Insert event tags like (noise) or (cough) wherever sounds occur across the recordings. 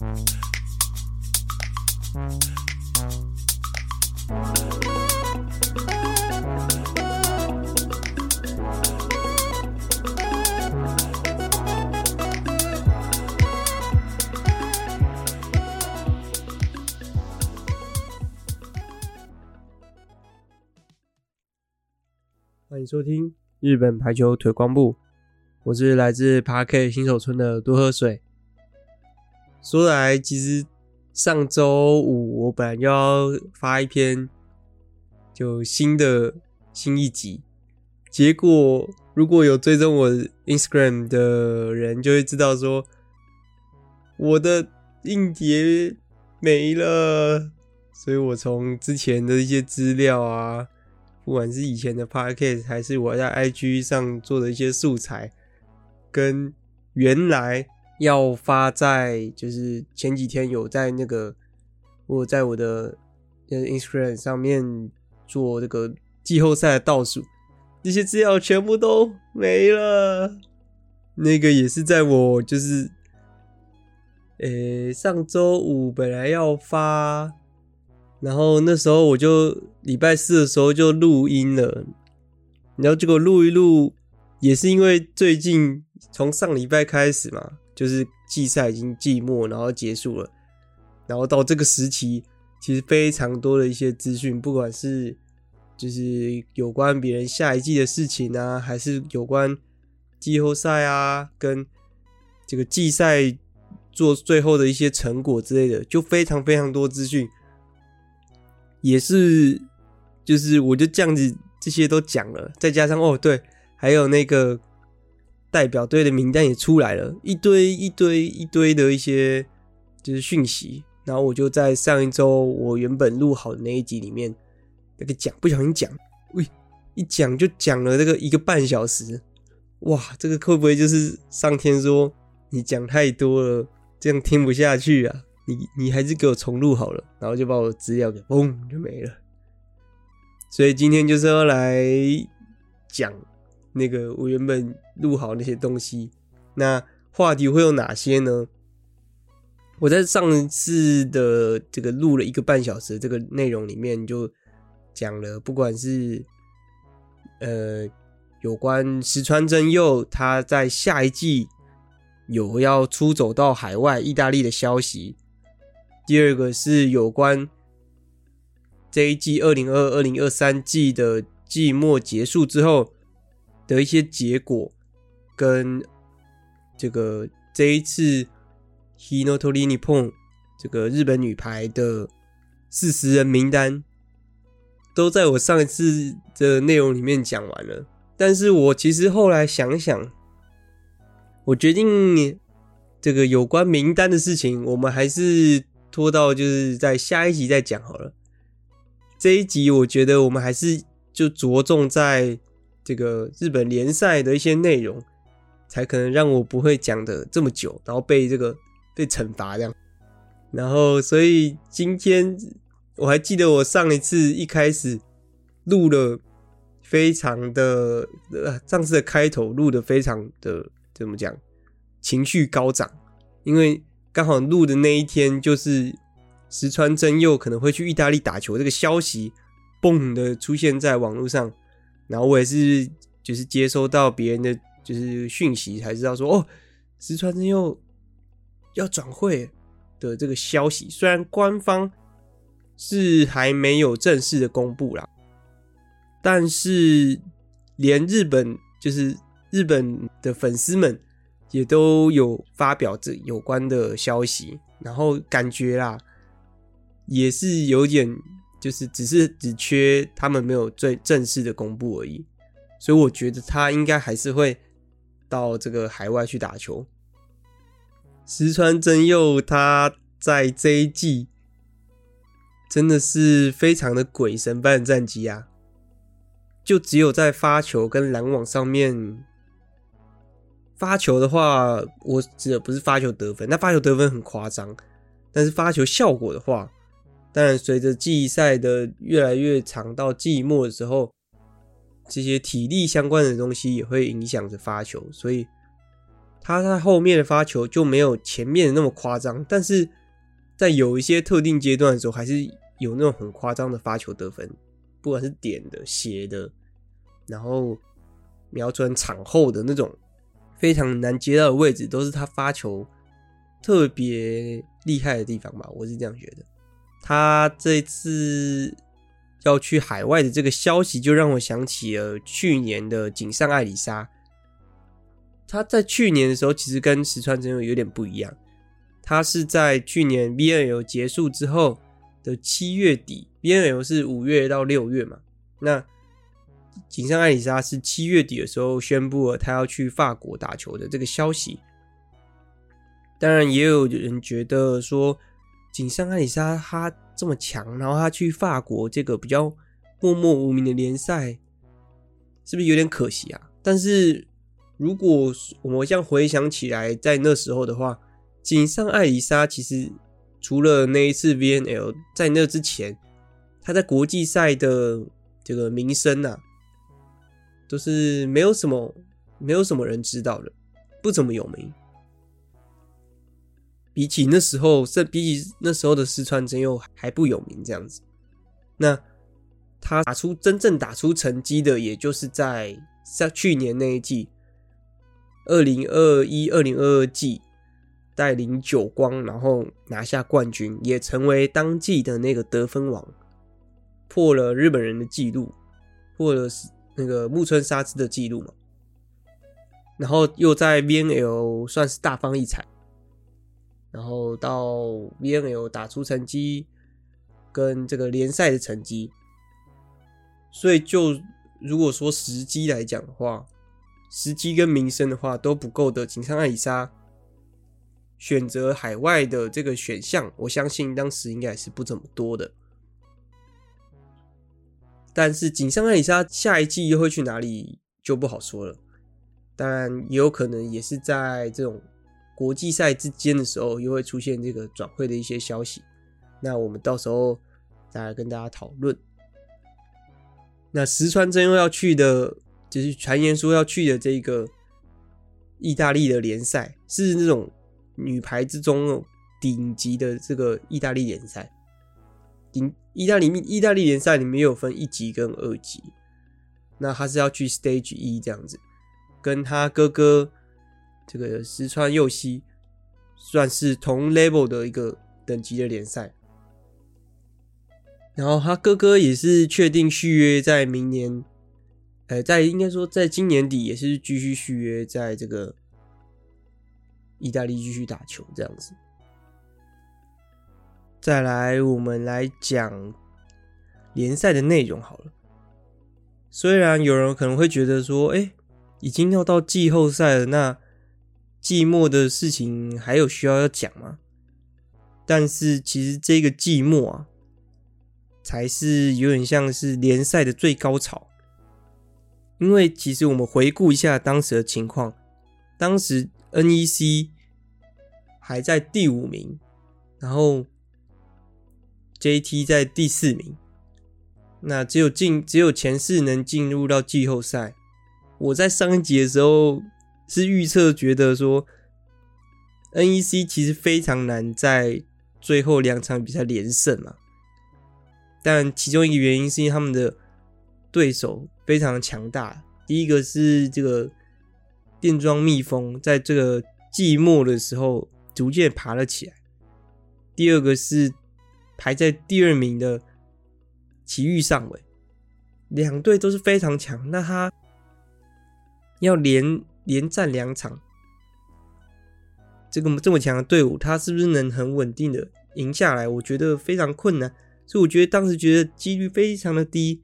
欢迎收听日本排球推广部，我是来自 Park 新手村的多喝水。说来，其实上周五我本来要发一篇就新的新一集，结果如果有追踪我 Instagram 的人就会知道说，我的硬碟没了，所以我从之前的一些资料啊。不管是以前的 podcast 还是我在 IG 上做的一些素材，跟原来要发在就是前几天有在那个我在我的 Instagram 上面做这个季后赛的倒数，这些资料全部都没了。那个也是在我就是，呃、上周五本来要发。然后那时候我就礼拜四的时候就录音了，然后结果录一录，也是因为最近从上礼拜开始嘛，就是季赛已经季末，然后结束了，然后到这个时期，其实非常多的一些资讯，不管是就是有关别人下一季的事情啊，还是有关季后赛啊，跟这个季赛做最后的一些成果之类的，就非常非常多资讯。也是，就是我就这样子，这些都讲了，再加上哦，对，还有那个代表队的名单也出来了，一堆一堆一堆的一些就是讯息，然后我就在上一周我原本录好的那一集里面那个讲，不小心讲，喂，一讲就讲了这个一个半小时，哇，这个会不会就是上天说你讲太多了，这样听不下去啊？你你还是给我重录好了，然后就把我资料给嘣就没了。所以今天就是要来讲那个我原本录好那些东西。那话题会有哪些呢？我在上次的这个录了一个半小时这个内容里面就讲了，不管是呃有关石川真佑他在下一季有要出走到海外意大利的消息。第二个是有关这一季二零二二零二三季的季末结束之后的一些结果，跟这个这一次 Hinotori Nippon 这个日本女排的四十人名单，都在我上一次的内容里面讲完了。但是我其实后来想想，我决定这个有关名单的事情，我们还是。拖到就是在下一集再讲好了。这一集我觉得我们还是就着重在这个日本联赛的一些内容，才可能让我不会讲的这么久，然后被这个被惩罚这样。然后所以今天我还记得我上一次一开始录了非常的呃，上次的开头录的非常的怎么讲，情绪高涨，因为。刚好录的那一天，就是石川真佑可能会去意大利打球这个消息，嘣的出现在网络上，然后我也是就是接收到别人的就是讯息，才知道说哦，石川真佑要转会的这个消息，虽然官方是还没有正式的公布啦，但是连日本就是日本的粉丝们。也都有发表这有关的消息，然后感觉啦，也是有点，就是只是只缺他们没有最正式的公布而已，所以我觉得他应该还是会到这个海外去打球。石川真佑他在这一季真的是非常的鬼神般的战绩啊，就只有在发球跟拦网上面。发球的话，我指的不是发球得分，那发球得分很夸张。但是发球效果的话，当然随着季赛的越来越长，到季末的时候，这些体力相关的东西也会影响着发球。所以他在后面的发球就没有前面的那么夸张，但是在有一些特定阶段的时候，还是有那种很夸张的发球得分，不管是点的、斜的，然后瞄准场后的那种非常难接到的位置，都是他发球特别厉害的地方吧，我是这样觉得。他这次要去海外的这个消息，就让我想起了去年的井上爱里沙。他在去年的时候，其实跟石川真佑有点不一样。他是在去年 VNL 结束之后的七月底，VNL 是五月到六月嘛。那井上爱里沙是七月底的时候宣布了他要去法国打球的这个消息。当然，也有人觉得说，井上爱里沙他这么强，然后他去法国这个比较默默无名的联赛，是不是有点可惜啊？但是。如果我们这样回想起来，在那时候的话，井上爱里沙其实除了那一次 VNL，在那之前，他在国际赛的这个名声啊，都是没有什么没有什么人知道的，不怎么有名。比起那时候，甚比起那时候的四川真佑还不有名这样子。那他打出真正打出成绩的，也就是在在去年那一季。二零二一、二零二二季带领久光，然后拿下冠军，也成为当季的那个得分王，破了日本人的记录，破了那个木村沙织的记录嘛。然后又在 VNL 算是大放异彩，然后到 VNL 打出成绩跟这个联赛的成绩，所以就如果说时机来讲的话。时机跟名声的话都不够的，井上爱里沙选择海外的这个选项，我相信当时应该是不怎么多的。但是井上爱里沙下一季又会去哪里就不好说了。当然也有可能也是在这种国际赛之间的时候，又会出现这个转会的一些消息。那我们到时候再来跟大家讨论。那石川真佑要去的。就是传言说要去的这个意大利的联赛，是那种女排之中顶级的这个意大利联赛。顶意大利意大利联赛里面有分一级跟二级，那他是要去 Stage 一这样子，跟他哥哥这个石川佑希算是同 level 的一个等级的联赛。然后他哥哥也是确定续约在明年。呃，在应该说，在今年底也是继续续约，在这个意大利继续打球这样子。再来，我们来讲联赛的内容好了。虽然有人可能会觉得说，哎，已经要到季后赛了，那寂寞的事情还有需要要讲吗？但是其实这个寂寞啊，才是有点像是联赛的最高潮。因为其实我们回顾一下当时的情况，当时 NEC 还在第五名，然后 JT 在第四名，那只有进只有前四能进入到季后赛。我在上一集的时候是预测觉得说，NEC 其实非常难在最后两场比赛连胜嘛，但其中一个原因是因为他们的对手。非常强大。第一个是这个电装蜜蜂，在这个季末的时候逐渐爬了起来。第二个是排在第二名的奇遇上尾，两队都是非常强。那他要连连战两场，这个这么强的队伍，他是不是能很稳定的赢下来？我觉得非常困难。所以我觉得当时觉得几率非常的低。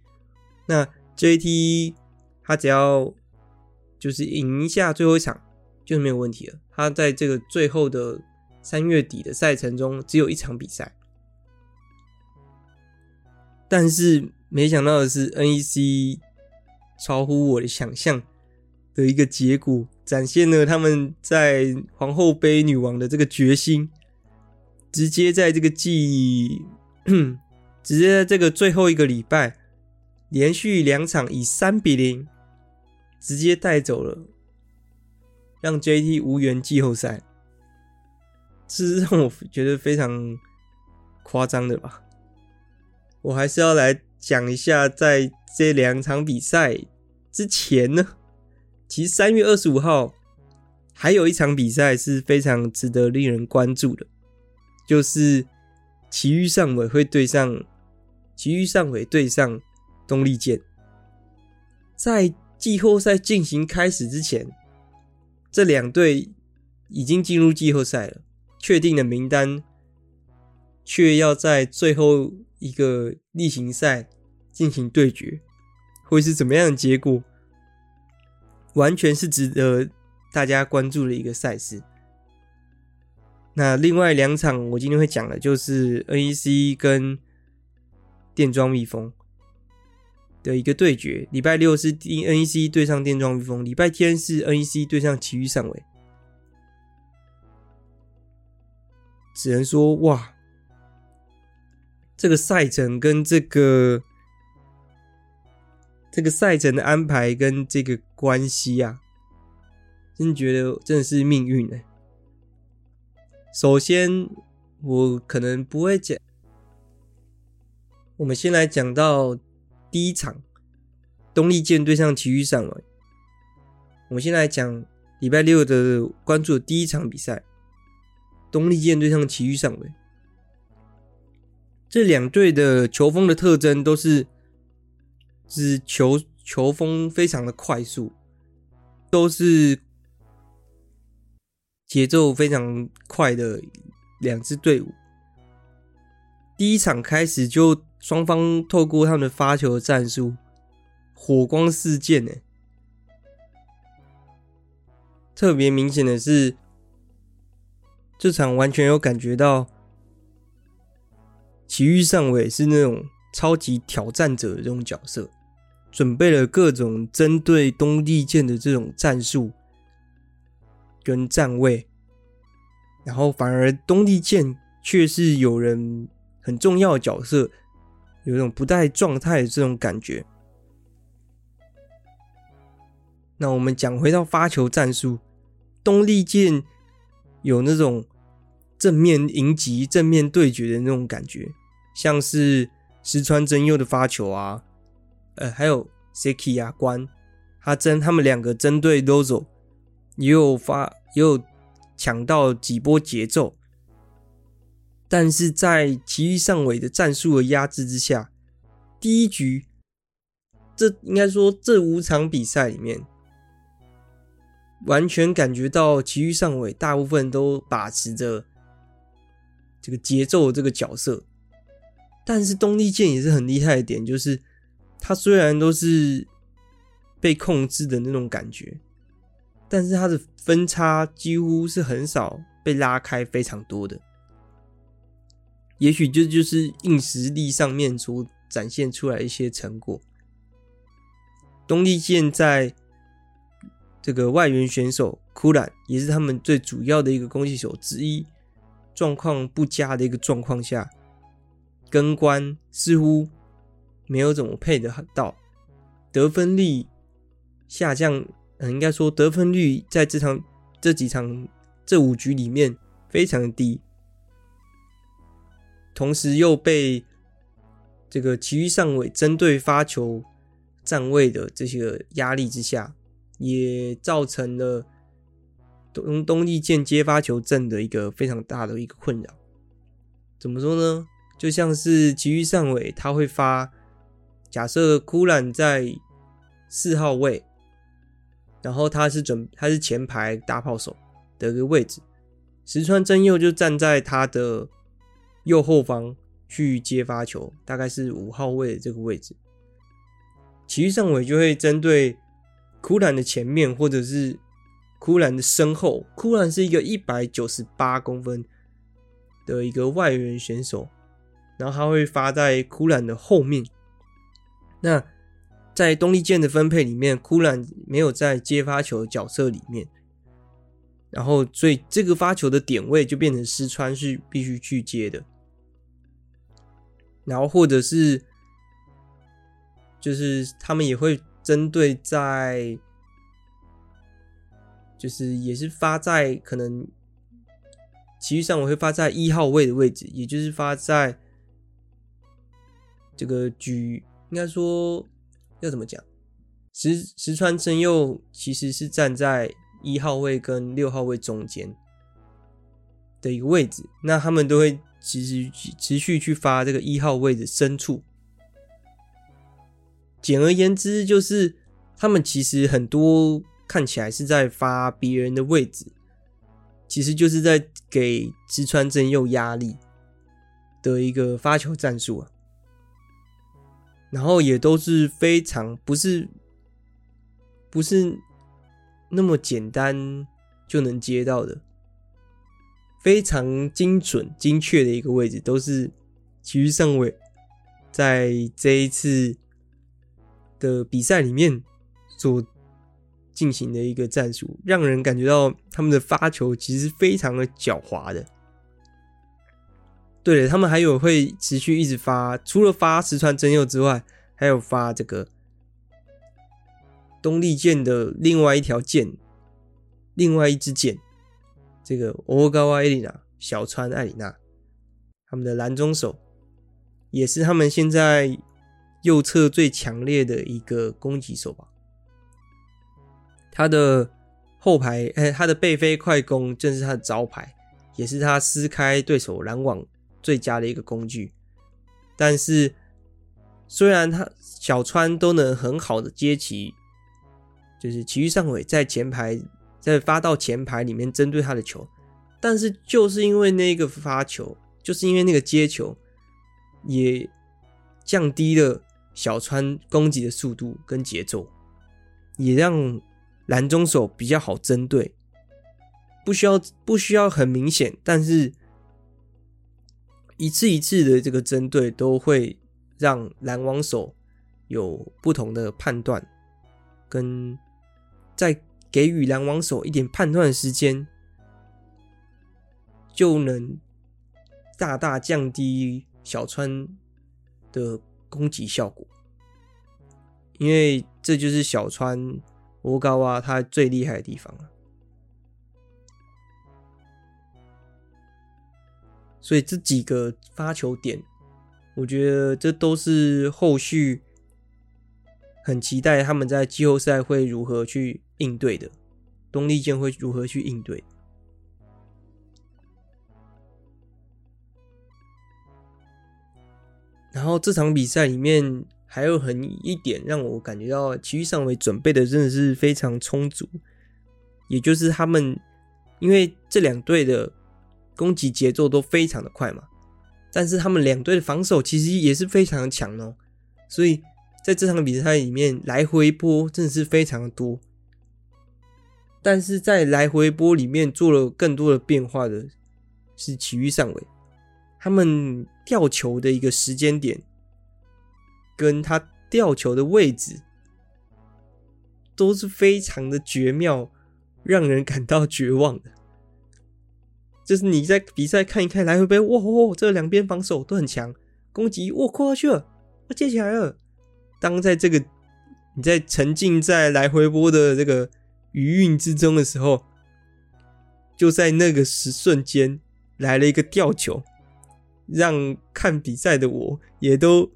那 JT 他只要就是赢一下最后一场就是没有问题了。他在这个最后的三月底的赛程中只有一场比赛，但是没想到的是 NEC 超乎我的想象的一个结果，展现了他们在皇后杯女王的这个决心，直接在这个季，(clears throat) 直接在这个最后一个礼拜。连续两场以三比零直接带走了让 JT 无缘季后赛，这是让我觉得非常夸张的吧。我还是要来讲一下，在这两场比赛之前呢，其实三月二十五号还有一场比赛是非常值得令人关注的，就是埼玉上尾会对上埼玉上尾对上东丽健，在季后赛进行开始之前，这两队已经进入季后赛了，确定的名单却要在最后一个例行赛进行对决，会是怎么样的结果？完全是值得大家关注的一个赛事。那另外两场我今天会讲的，就是 NEC 跟电装蜜蜂的一个对决。礼拜六是 NEC 对上电装蜜蜂，礼拜天是 NEC 对上奇遇上尾。只能说哇！这个赛程跟这个这个赛程的安排跟这个关系啊，真觉得真的是命运呢。首先，我可能不会讲，我们先来讲到第一场东丽箭对上埼玉上尾。我们先来讲礼拜六的关注的第一场比赛，东丽箭对上埼玉上尾。这两队的球风的特征都是，是球球风非常的快速，都是节奏非常快的两支队伍。第一场开始就双方透过他们的发球的战术，火光四溅呢。特别明显的是，这场完全有感觉到。奇遇上尾是那种超级挑战者的这种角色，准备了各种针对东丽剑的这种战术跟站位，然后反而东丽剑却是有人很重要的角色，有一种不带状态的这种感觉。那我们讲回到发球战术，东丽剑有那种。正面迎击、正面对决的那种感觉，像是石川真佑的发球啊，呃，还有 Seki 啊，关他针他们两个针对 Lozo 也有发也有抢到几波节奏，但是在埼玉上尾的战术的压制之下，第一局这应该说这五场比赛里面，完全感觉到埼玉上尾大部分都把持着。这个节奏这个角色，但是东丽箭也是很厉害的点，就是他虽然都是被控制的那种感觉，但是他的分差几乎是很少被拉开非常多的。也许这就是硬实力上面所展现出来一些成果。东丽箭在这个外援选手库兰也是他们最主要的一个攻击手之一。状况不佳的一个状况下，跟官似乎没有怎么配得很到，得分率下降，嗯，应该说得分率在这场这几场这五局里面非常的低，同时又被这个埼玉上尾针对发球站位的这些压力之下，也造成了。东东丽箭接发球阵的一个非常大的一个困扰，怎么说呢？就像是奇玉上尾，他会发，假设库兰在四号位，然后他是准他是前排大炮手的一个位置，石川真佑就站在他的右后方去接发球，大概是五号位的这个位置，奇玉上尾就会针对库兰的前面或者是。库兰的身后，库兰是一个一百九十八公分的一个外援选手，然后他会发在库兰的后面。那在东丽箭的分配里面，库兰没有在接发球的角色里面，然后所以这个发球的点位就变成石川是必须去接的，然后或者是就是他们也会针对在。就是也是发在可能其余上我会发在一号位的位置，也就是发在这个举，应该说要怎么讲？石石川真佑其实是站在一号位跟六号位中间的一个位置，那他们都会持续持续去发这个一号位的深处。简而言之，就是他们其实很多看起来是在发别人的位置，其实就是在给石川真佑压力的一个发球战术啊。然后也都是非常不是。不是那么简单就能接到的，非常精准、精确的一个位置，都是琦玉上位在这一次的比赛里面所进行的一个战术，让人感觉到他们的发球其实非常的狡猾的。对了，他们还有会持续一直发，除了发石川真佑之外，还有发这个。东丽剑的另外一条剑，另外一支箭，这个欧高瓦艾里娜小川艾里娜，他们的蓝中手，也是他们现在右侧最强烈的一个攻击手吧。他的后排，哎，他的背飞快攻正是他的招牌，也是他撕开对手拦网最佳的一个工具。但是，虽然他小川都能很好的接起。就是其余上尾在前排，在发到前排里面针对他的球，但是就是因为那个发球，就是因为那个接球，也降低了小川攻击的速度跟节奏，也让拦中手比较好针对，不需要不需要很明显，但是一次一次的这个针对都会让篮网手有不同的判断跟。再给予篮网手一点判断时间，就能大大降低小川的攻击效果。因为这就是小川欧高啊，他最厉害的地方了。所以这几个发球点，我觉得这都是后续很期待他们在季后赛会如何去。应对的东丽健会如何去应对？然后这场比赛里面还有很一点让我感觉到琦玉上位准备的真的是非常充足，也就是他们因为这两队的攻击节奏都非常的快嘛，但是他们两队的防守其实也是非常的强哦，所以在这场比赛里面来回波真的是非常的多。但是在来回波里面做了更多的变化的是奇遇上尾，他们吊球的一个时间点，跟他吊球的位置都是非常的绝妙，让人感到绝望的。就是你在比赛看一看来回杯，哇哦，这两边防守都很强，攻击哇跨过去了，我接起来了。当在这个你在沉浸在来回波的这个。余韵之中的时候，就在那个时瞬间来了一个吊球，让看比赛的我也都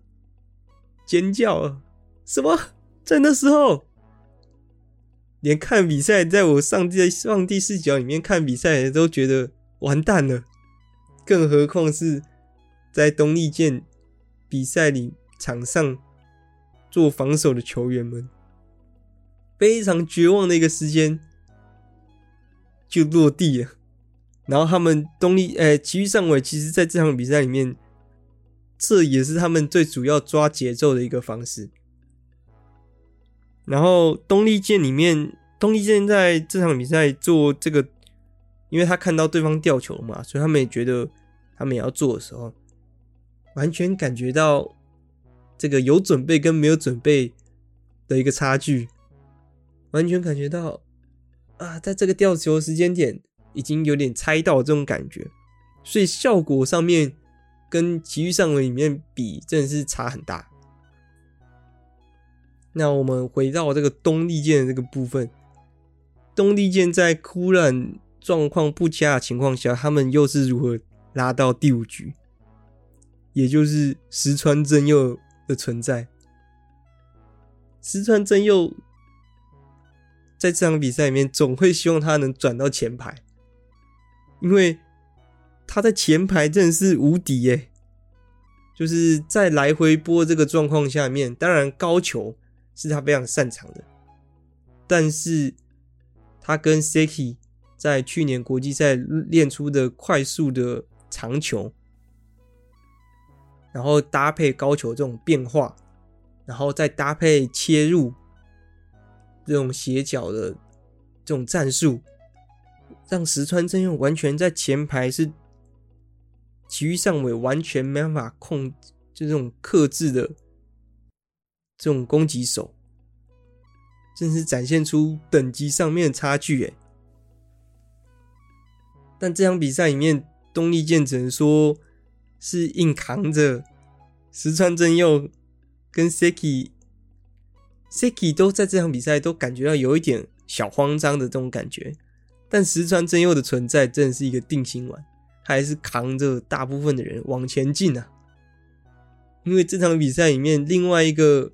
尖叫了。什么？(laughs) 在那时候，连看比赛，在我上帝的上帝视角里面看比赛都觉得完蛋了，更何况是在东丽健比赛里场上做防守的球员们。非常绝望的一个时间就落地了，然后他们东丽诶，琦玉上尾其实在这场比赛里面，这也是他们最主要抓节奏的一个方式。然后东丽健里面，东丽健在这场比赛做这个，因为他看到对方吊球嘛，所以他们也觉得他们也要做的时候，完全感觉到这个有准备跟没有准备的一个差距。完全感觉到啊，在这个吊球时间点已经有点猜到这种感觉，所以效果上面跟其余上尾里面比，真的是差很大。那我们回到这个东丽剑的这个部分，东丽剑在枯染状况不佳的情况下，他们又是如何拉到第五局？也就是石川真佑的存在。石川真佑在这场比赛里面，总会希望他能转到前排，因为他在前排真的是无敌耶！就是在来回波这个状况下面，当然高球是他非常擅长的，但是他跟 Seki 在去年国际赛练出的快速的长球，然后搭配高球这种变化，然后再搭配切入这种斜角的这种战术，让石川真佑完全在前排是。其余上尾完全没办法控，就这种克制的这种攻击手，真是展现出等级上面的差距诶。但这场比赛里面，东丽健只能说是硬扛着石川真佑跟 Seki，Seki 都在这场比赛都感觉到有一点小慌张的这种感觉，但石川真佑的存在真的是一个定心丸。还是扛着大部分的人往前进啊！因为这场比赛里面，另外一个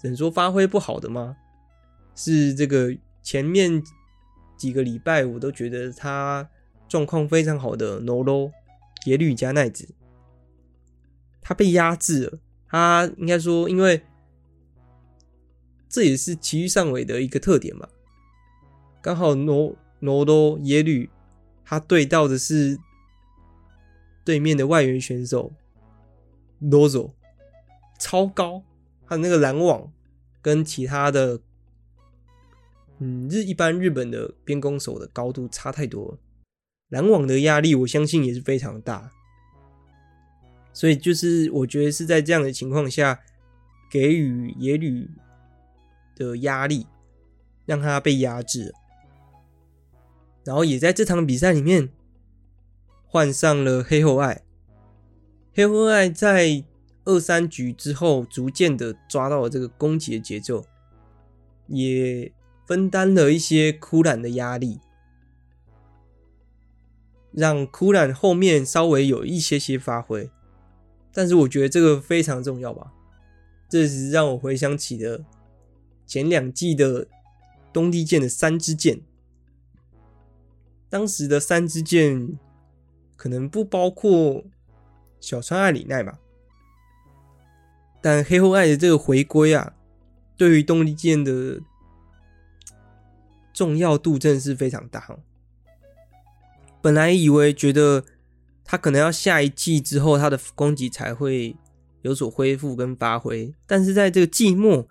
只能说发挥不好的吗？是这个前面几个礼拜我都觉得他状况非常好的 Noro 野吕加奈子，他被压制了。他应该说，因为这也是埼玉上尾的一个特点嘛，刚好 Noro 野吕。他对到的是对面的外援选手 Nozo，超高，他的那个拦网跟其他的嗯日一般日本的边攻手的高度差太多，拦网的压力我相信也是非常大，所以就是我觉得是在这样的情况下给予野吕的压力，让他被压制。然后也在这场比赛里面换上了黑后爱，黑后爱在二三局之后逐渐的抓到了这个攻击的节奏，也分担了一些枯染的压力，让枯染后面稍微有一些些发挥。但是我觉得这个非常重要吧，这是让我回想起了前两季的东丽箭的三支箭。当时的三支箭可能不包括小川爱里奈吧，但黑后爱的这个回归啊，对于东丽箭的重要度真的是非常大。本来以为觉得他可能要下一季之后，他的攻击才会有所恢复跟发挥，但是在这个季末，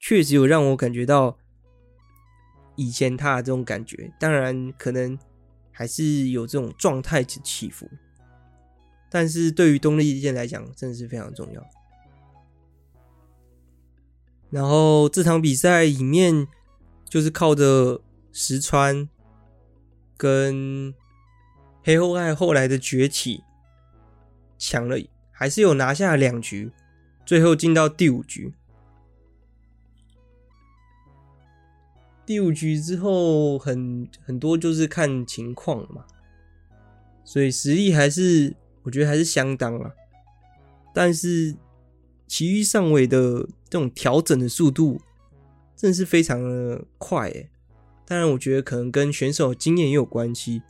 确实有让我感觉到以前他的这种感觉。当然，可能。还是有这种状态起起伏，但是对于东丽箭来讲，真的是非常重要。然后这场比赛里面，就是靠着石川跟黑后爱后来的崛起，抢了还是有拿下两局，最后进到第五局。第五局之后很，很多就是看情况嘛，所以实力还是我觉得还是相当啊。但是其余上位的这种调整的速度真的是非常的快诶。当然，我觉得可能跟选手经验也有关系，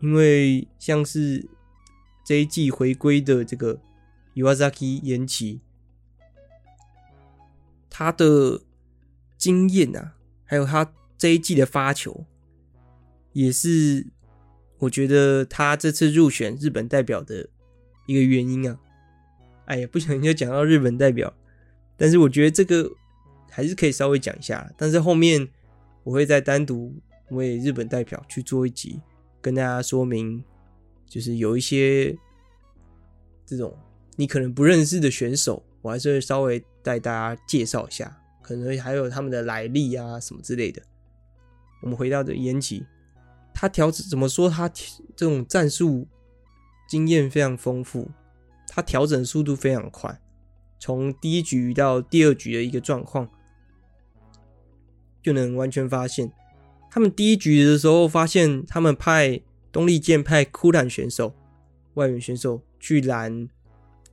因为像是这一季回归的这个 Iwazaki 延期，他的。经验啊，还有他这一季的发球，也是我觉得他这次入选日本代表的一个原因啊。哎呀，不小心就讲到日本代表，但是我觉得这个还是可以稍微讲一下。但是后面我会再单独为日本代表去做一集，跟大家说明，就是有一些这种你可能不认识的选手，我还是会稍微带大家介绍一下。可能还有他们的来历啊，什么之类的。我们回到这延期，他调整怎么说？他这种战术经验非常丰富，他调整速度非常快。从第一局到第二局的一个状况，就能完全发现。他们第一局的时候发现，他们派东丽健派枯兰选手、外援选手去拦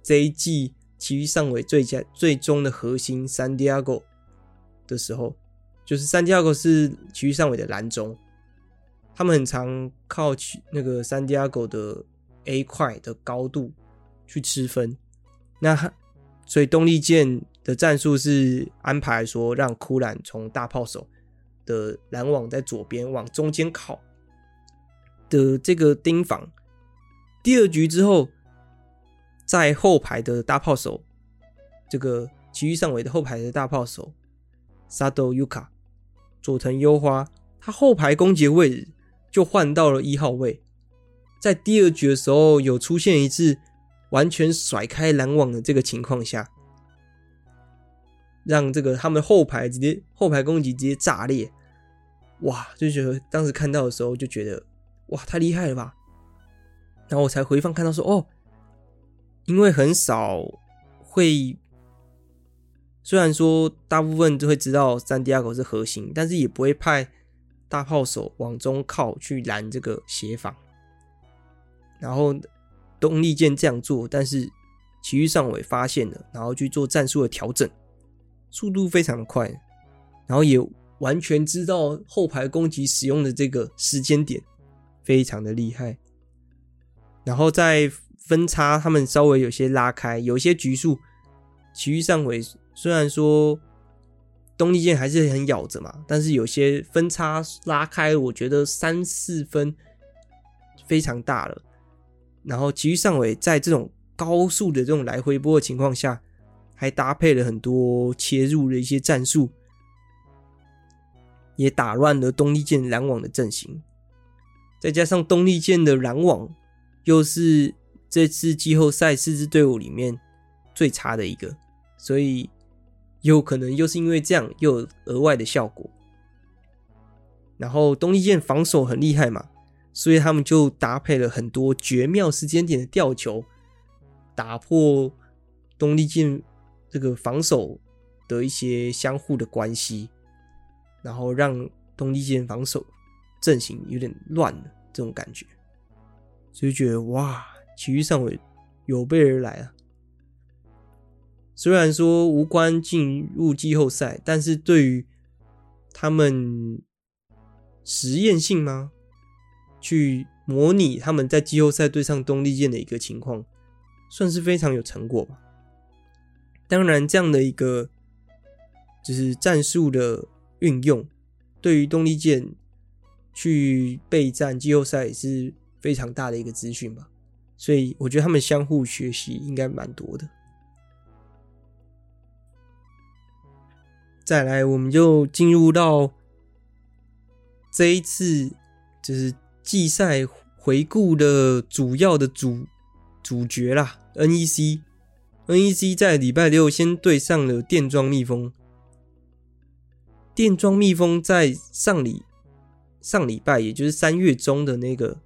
这一季埼玉上尾最佳最终的核心三 Diego 的时候，就是三 Diego 是埼玉上尾的拦中，他们很常靠那个三 Diego 的 A 块的高度去吃分。那所以东丽箭的战术是安排说，让枯兰从大炮手。的拦网在左边往中间靠的这个盯防，第二局之后，在后排的大炮手，这个埼玉上尾的后排的大炮手佐藤优卡、佐藤优花，他后排攻击的位置就换到了一号位，在第二局的时候有出现一次完全甩开拦网的这个情况下，让这个他们后排直接后排攻击直接炸裂。哇，就觉得当时看到的时候就觉得哇，太厉害了吧！然后我才回放看到说哦，因为很少会，虽然说大部分都会知道三 Diego 是核心，但是也不会派大炮手往中靠去拦这个协防。然后东丽箭这样做，但是其余上尾发现了，然后去做战术的调整，速度非常的快，然后也。完全知道后排攻击使用的这个时间点，非常的厉害。然后在分差，他们稍微有些拉开，有些局数，其余上尾虽然说东丽剑还是很咬着嘛，但是有些分差拉开，我觉得三四分非常大了。然后其余上尾在这种高速的这种来回波的情况下，还搭配了很多切入的一些战术。也打乱了东丽健拦网的阵型，再加上东丽健的拦网又是这次季后赛四支队伍里面最差的一个，所以有可能又是因为这样又有额外的效果。然后东丽健防守很厉害嘛，所以他们就搭配了很多绝妙时间点的吊球，打破东丽健这个防守的一些相互的关系。然后让东丽箭防守阵型有点乱了，这种感觉，所以觉得哇，埼玉上尾有备而来啊！虽然说无关进入季后赛，但是对于他们实验性吗？去模拟他们在季后赛对上东丽箭的一个情况，算是非常有成果吧。当然，这样的一个就是战术的。运用对于动力舰去备战季后赛也是非常大的一个资讯吧，所以我觉得他们相互学习应该蛮多的。再来，我们就进入到这一次就是季赛回顾的主要的主主角啦，NEC。NEC 在礼拜六先对上了电装蜜蜂。电装蜜蜂在上礼上礼拜，也就是三月中的那个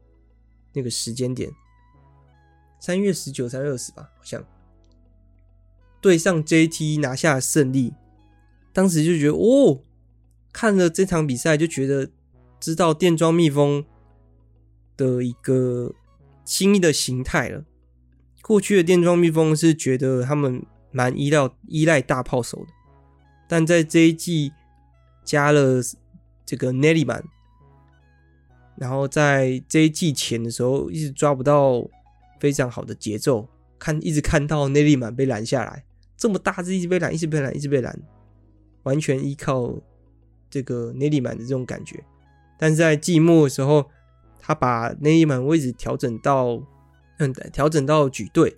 那个时间点，三月十九、三月二十吧，好像对上 JT 拿下胜利。当时就觉得哦，看了这场比赛就觉得知道电装蜜蜂的一个新的形态了。过去的电装蜜蜂是觉得他们蛮依赖依赖大炮手的，但在这一季。加了这个 Neriman，然后在这一季前的时候一直抓不到非常好的节奏，看一直看到 Neriman 被拦下来，这么大只一直被拦，一直被拦，一直被拦，完全依靠这个 Neriman 的这种感觉。但是在季末的时候，他把 Neriman 位置调整到调整到举队，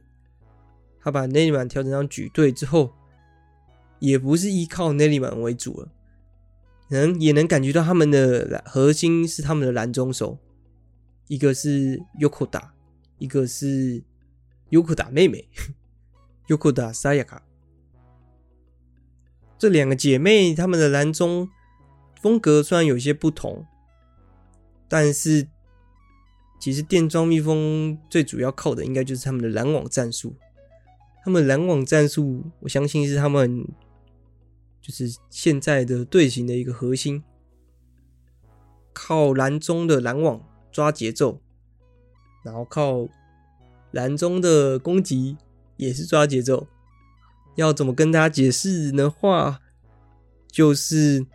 他把奈利曼调整到举队之后，也不是依靠奈利曼为主了。能也能感觉到他们的核心是他们的蓝中手，一个是 Yokoda，一个是 Yokoda 妹妹 (laughs) Yokoda Sayaka。这两个姐妹她们的蓝中风格虽然有些不同，但是其实电装蜜蜂最主要靠的应该就是他们的拦网战术。他们拦网战术，我相信是他们就是现在的队形的一个核心，靠蓝中的拦网抓节奏，然后靠蓝中的攻击也是抓节奏。要怎么跟大家解释的话，就是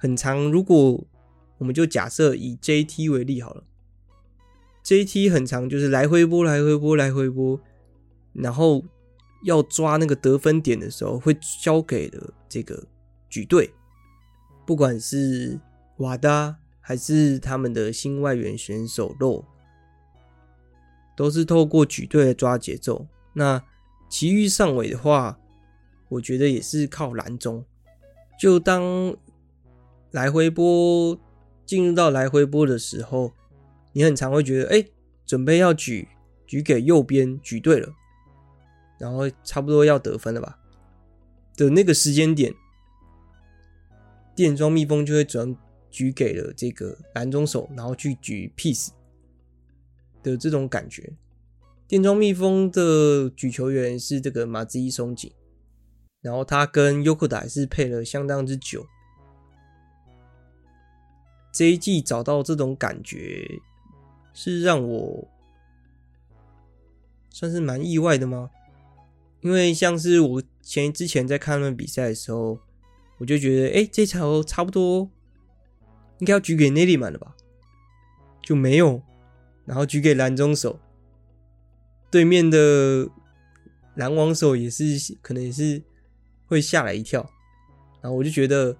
很长。如果我们就假设以 JT 为例好了，JT 很长，就是来回波，来回波，来回波，然后。要抓那个得分点的时候，会交给了这个举队，不管是瓦达还是他们的新外援选手洛，都是透过举队来抓节奏。那其余上尾的话，我觉得也是靠蓝中。就当来回波进入到来回波的时候，你很常会觉得，哎，准备要举举给右边举对了。然后差不多要得分了吧的那个时间点，电装蜜蜂就会转举给了这个蓝中手，然后去举 peace 的这种感觉。电装蜜蜂的举球员是这个马兹伊松井，然后他跟优克达是配了相当之久。这一季找到这种感觉，是让我算是蛮意外的吗？因为像是我前之前在看他们比赛的时候，我就觉得，哎、这场差不多应该要举给内利曼了吧，就没有，然后举给蓝中手，对面的蓝网手也是可能也是会吓了一跳，然后我就觉得，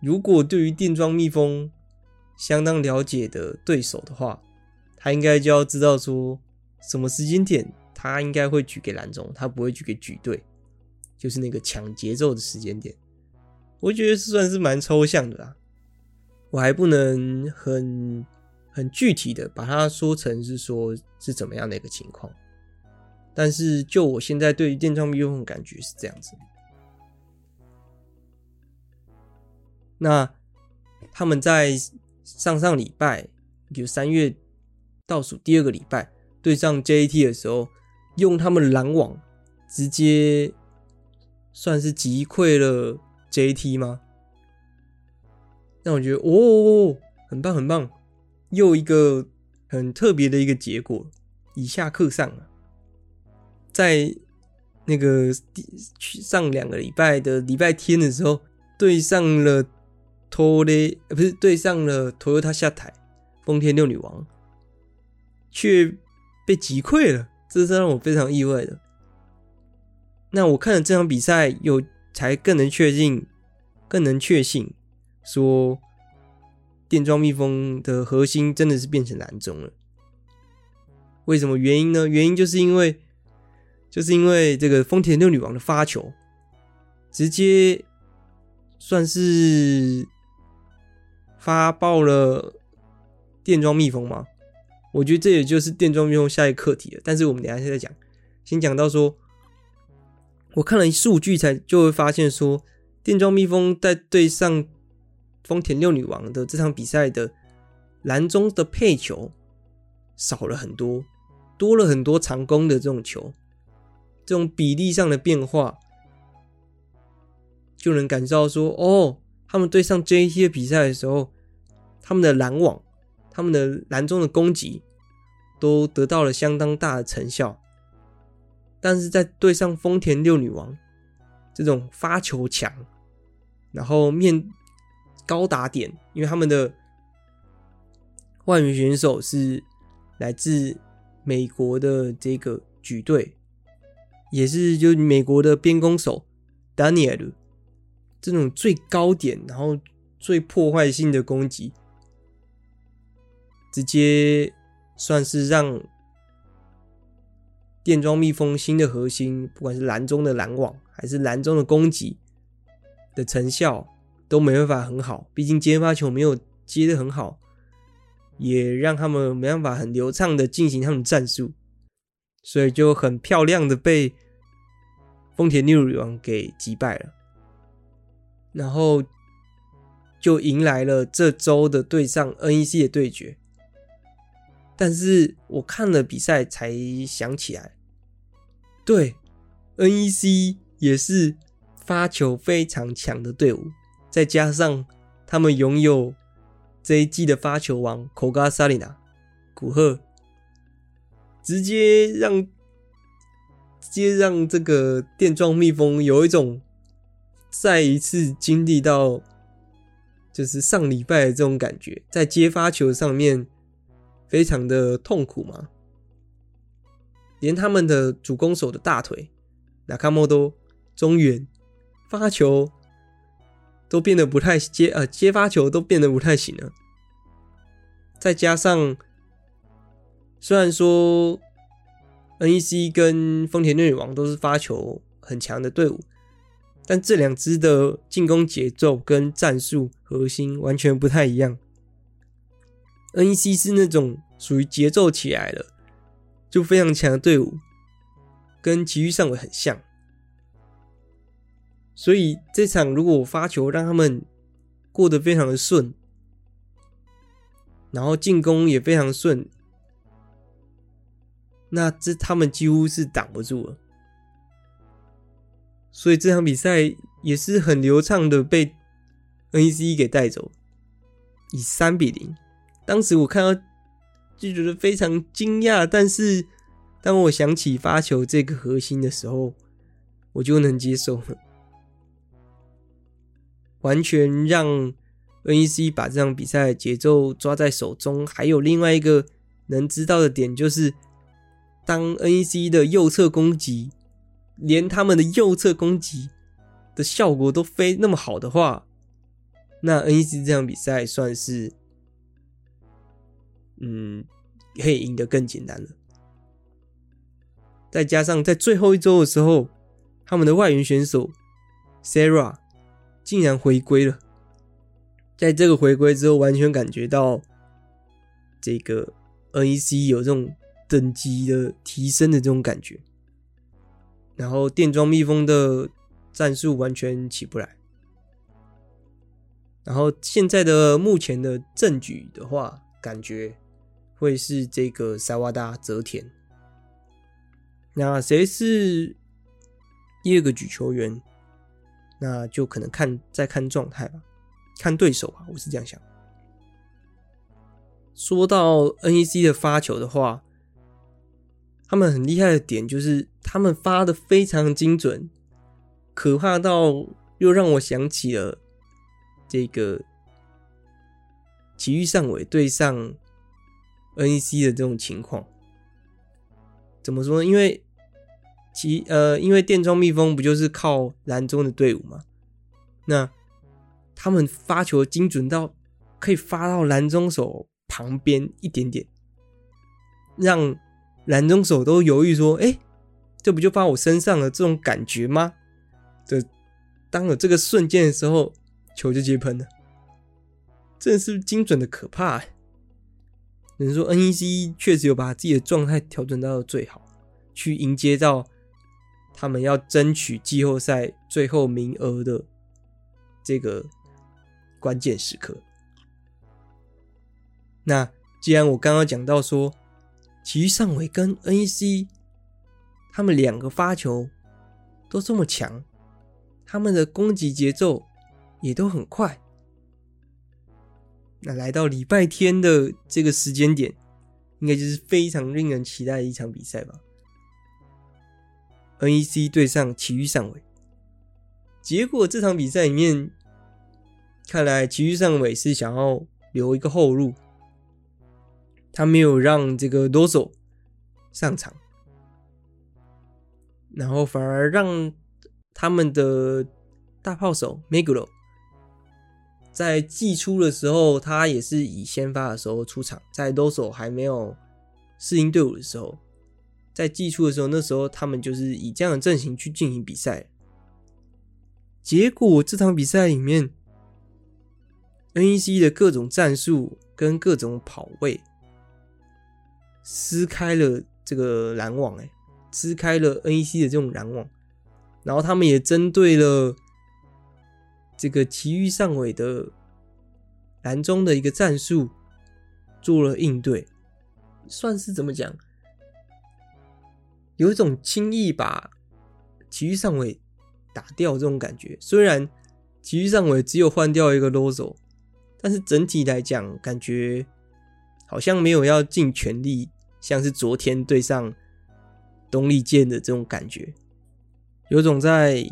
如果对于电装蜜蜂相当了解的对手的话，他应该就要知道说什么时间点。他应该会举给蓝中，他不会举给举队，就是那个抢节奏的时间点。我觉得算是蛮抽象的啦，我还不能很很具体的把它说成是说是怎么样的一个情况。但是就我现在对于电装蜜蜂的感觉是这样子。那他们在上上礼拜，就三月倒数第二个礼拜对上 JT 的时候。用他们拦网直接算是击溃了 JT 吗？让我觉得哦，很棒很棒，又一个很特别的一个结果，以下课上了。在那个上两个礼拜的礼拜天的时候，对上了托雷，不是对上了 Toyota 下台丰田六女王，却被击溃了。这是让我非常意外的。那我看了这场比赛，有才更能确定，更能确信说，电装蜜蜂的核心真的是变成蓝中了。为什么原因呢？原因就是因为，就是因为这个丰田六女王的发球，直接算是发爆了电装蜜蜂吗？我觉得这也就是电装蜜蜂下一课题了，但是我们等一下再讲。先讲到说，我看了数据才就会发现说，电装蜜蜂在对上丰田六女王的这场比赛的蓝中的配球少了很多，多了很多长攻的这种球，这种比例上的变化，就能感受到说，哦，他们对上 JT 的比赛的时候，他们的拦网。他们的蓝中的攻击都得到了相当大的成效，但是在对上丰田六女王这种发球强，然后面高打点，因为他们的外援选手是来自美国的这个举队，也是就美国的边攻手 Daniel 这种最高点，然后最破坏性的攻击。直接算是让电装蜜蜂新的核心，不管是蓝中的拦网还是蓝中的攻击的成效都没办法很好。毕竟接发球没有接的很好，也让他们没办法很流畅的进行他们战术，所以就很漂亮的被丰田六女王给击败了，然后就迎来了这周的对上 NEC 的对决。但是我看了比赛才想起来，对，NEC 也是发球非常强的队伍，再加上他们拥有这一季的发球王古贺纱理那，古贺，直接让直接让这个电装蜜蜂有一种再一次经历到就是上礼拜的这种感觉，在接发球上面非常的痛苦嘛，连他们的主攻手的大腿那卡莫多中远。发球都变得不太接，呃，接发球都变得不太行了。再加上，虽然说 NEC 跟丰田女王都是发球很强的队伍，但这两支的进攻节奏跟战术核心完全不太一样。NEC 是那种属于节奏起来了就非常强的队伍，跟埼玉上尾很像。所以这场如果我发球让他们过得非常的顺，然后进攻也非常顺，那这他们几乎是挡不住了。所以这场比赛也是很流畅的被 NEC 给带走，以三比零。当时我看到就觉得非常惊讶，但是当我想起发球这个核心的时候，我就能接受了。完全让 NEC 把这场比赛节奏抓在手中。还有另外一个能知道的点，就是当 NEC 的右侧攻击，连他们的右侧攻击的效果都非那么好的话，那 NEC 这场比赛算是，嗯，可以赢得更简单了。再加上在最后一周的时候，他们的外援选手 Sarah。竟然回归了，在这个回归之后，完全感觉到这个 NEC 有这种等级的提升的这种感觉。然后电装蜜蜂的战术完全起不来。然后现在的目前的正举的话，感觉会是这个萨瓦达泽田。那谁是第二个举球员？那就可能看再看状态吧，看对手吧，我是这样想。说到 NEC 的发球的话，他们很厉害的点就是他们发的非常精准，可怕到又让我想起了这个埼玉上尾对上 NEC 的这种情况。怎么说呢？因为其呃，因为电装蜜蜂不就是靠蓝中的队伍吗？那他们发球精准到可以发到蓝中手旁边一点点，让蓝中手都犹豫说：“哎，这不就发我身上了？”这种感觉吗？这当有这个瞬间的时候，球就接喷了，真的是精准的可怕。只能说 NEC 确实有把自己的状态调整到最好，去迎接到。他们要争取季后赛最后名额的这个关键时刻。那既然我刚刚讲到说，其实上尾跟 NEC 他们两个发球都这么强，他们的攻击节奏也都很快。那来到礼拜天的这个时间点，应该就是非常令人期待的一场比赛吧。NEC 对上埼玉上尾，结果这场比赛里面，看来埼玉上尾是想要留一个后路，他没有让这个多索上场，然后反而让他们的大炮手 Meguro 在季初的时候，他也是以先发的时候出场，在罗索还没有适应队伍的时候。在季初的时候，那时候他们就是以这样的阵型去进行比赛。结果这场比赛里面，NEC 的各种战术跟各种跑位撕开了这个拦网，哎，撕开了 NEC 的这种拦网，然后他们也针对了这个埼玉上尾的蓝中的一个战术做了应对，算是怎么讲？有一种轻易把埼玉上尾打掉这种感觉。虽然崎玉上尾只有换掉一个 Rosso，但是整体来讲，感觉好像没有要尽全力，像是昨天对上东丽剑的这种感觉，有种在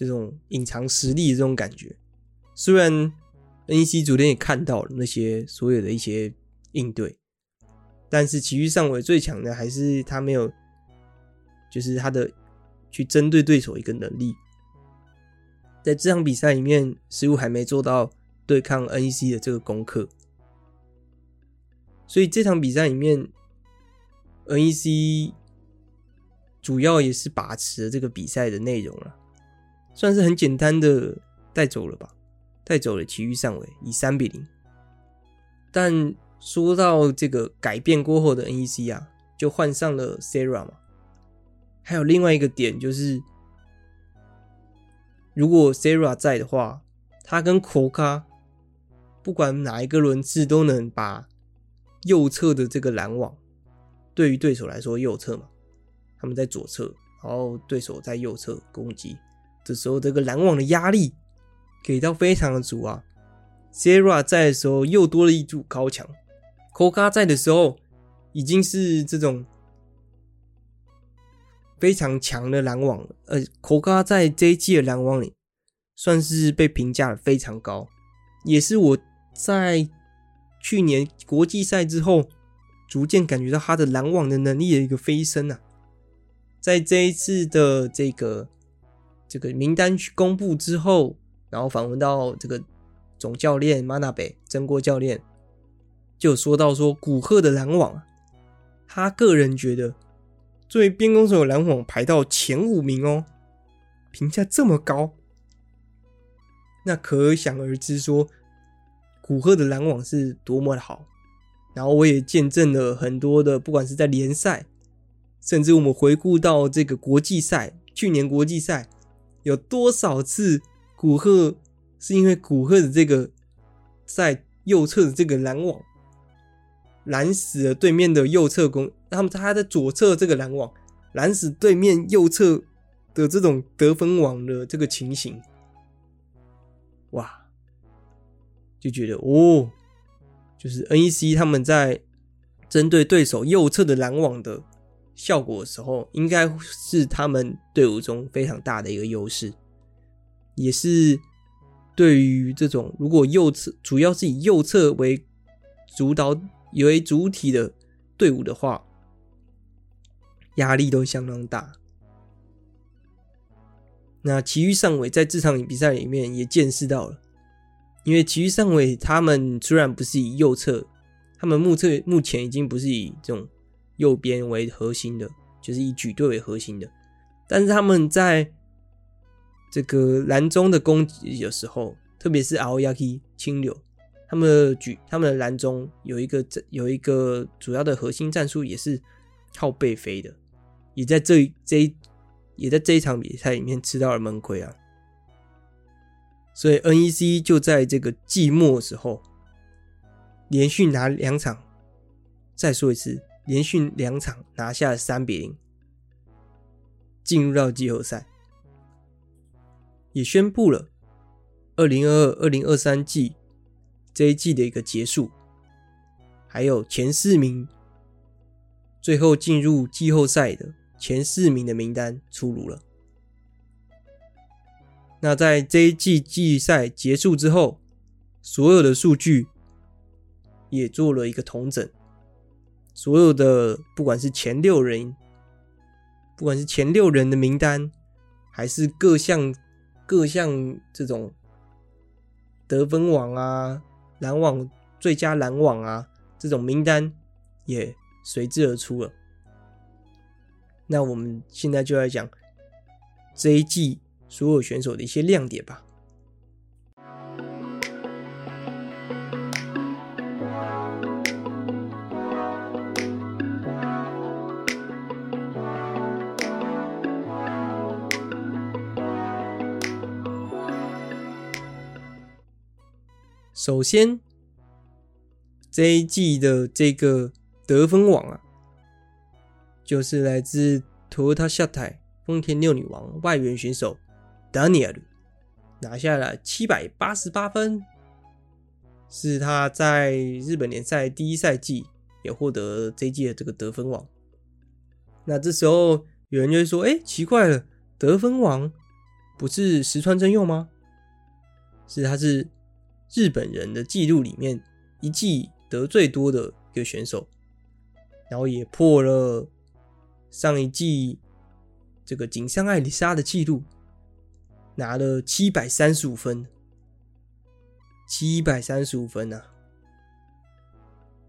这种隐藏实力的这种感觉。虽然 NEC 昨天也看到了那些所有的一些应对，但是崎玉上位最强的还是他没有，就是他的去针对对手一个能力。在这场比赛里面，似乎还没做到对抗 NEC 的这个功课，所以这场比赛里面，NEC 主要也是把持了这个比赛的内容了，算是很简单的带走了吧。带走了崎玉上尾，以三比零。但说到这个改变过后的 NEC 啊，就换上了 Serra 嘛。还有另外一个点就是，如果 Serra 在的话，他跟 Koka 不管哪一个轮次都能把右侧的这个拦网，对于对手来说右侧嘛，他们在左侧，然后对手在右侧攻击，这时候这个拦网的压力。给到非常的足啊 Sera 在的时候又多了一组高墙，Koga 在的时候已经是这种非常强的拦网。呃，Koga 在这一季的拦网里算是被评价的非常高，也是我在去年国际赛之后逐渐感觉到他的拦网的能力的一个飞升啊。在这一次的这个这个名单公布之后。然后访问到这个总教练马纳贝真锅教练，就说到说古贺的拦网，他个人觉得作为边攻手的拦网排到前五名哦，评价这么高，那可想而知说古贺的拦网是多么的好。然后我也见证了很多的，不管是在联赛，甚至我们回顾到这个国际赛，去年国际赛有多少次。古贺是因为古贺的这个在右侧的这个拦网拦死了对面的右侧攻，他们他在左侧这个拦网拦死对面右侧的这种得分网的这个情形，哇，就觉得哦，就是 NEC 他们在针对对手右侧的拦网的效果的时候，应该是他们队伍中非常大的一个优势。也是对于这种如果右侧主要是以右侧为主导为主体的队伍的话，压力都相当大。那崎玉上尾在这场比赛里面也见识到了，因为崎玉上尾他们虽然不是以右侧，他们目测目前已经不是以这种右边为核心的，就是以举队为核心的，但是他们在。这个蓝中的攻击的时候，特别是 Aoyagi 青柳，他们的举他们的蓝中有一个有一个主要的核心战术，也是靠背飞的，也在这这一也在这一场比赛里面吃到了闷亏啊。所以 NEC 就在这个季末时候，连续拿两场，再说一次，连续两场拿下三比零，进入到季后赛。也宣布了二零二二、二零二三季这一季的一个结束，还有前四名最后进入季后赛的前四名的名单出炉了。那在这一季季赛结束之后，所有的数据也做了一个统整，所有的不管是前六人，不管是前六人的名单，还是各项。各项这种得分网啊、篮网最佳篮网啊这种名单也随之而出了。那我们现在就来讲这一季所有选手的一些亮点吧。首先，这一季的这个得分王啊，就是来自 Toyota 下台丰田六女王外援选手 Daniel 拿下了七百八十八分，是他在日本联赛第一赛季也获得这一季的这个得分王。那这时候有人就会说：“哎，奇怪了，得分王不是石川真佑吗？是，他是日本人的记录里面一季得最多的一个选手，然后也破了上一季这个井上爱丽莎的记录，拿了七百三十五分，七百三十五分啊，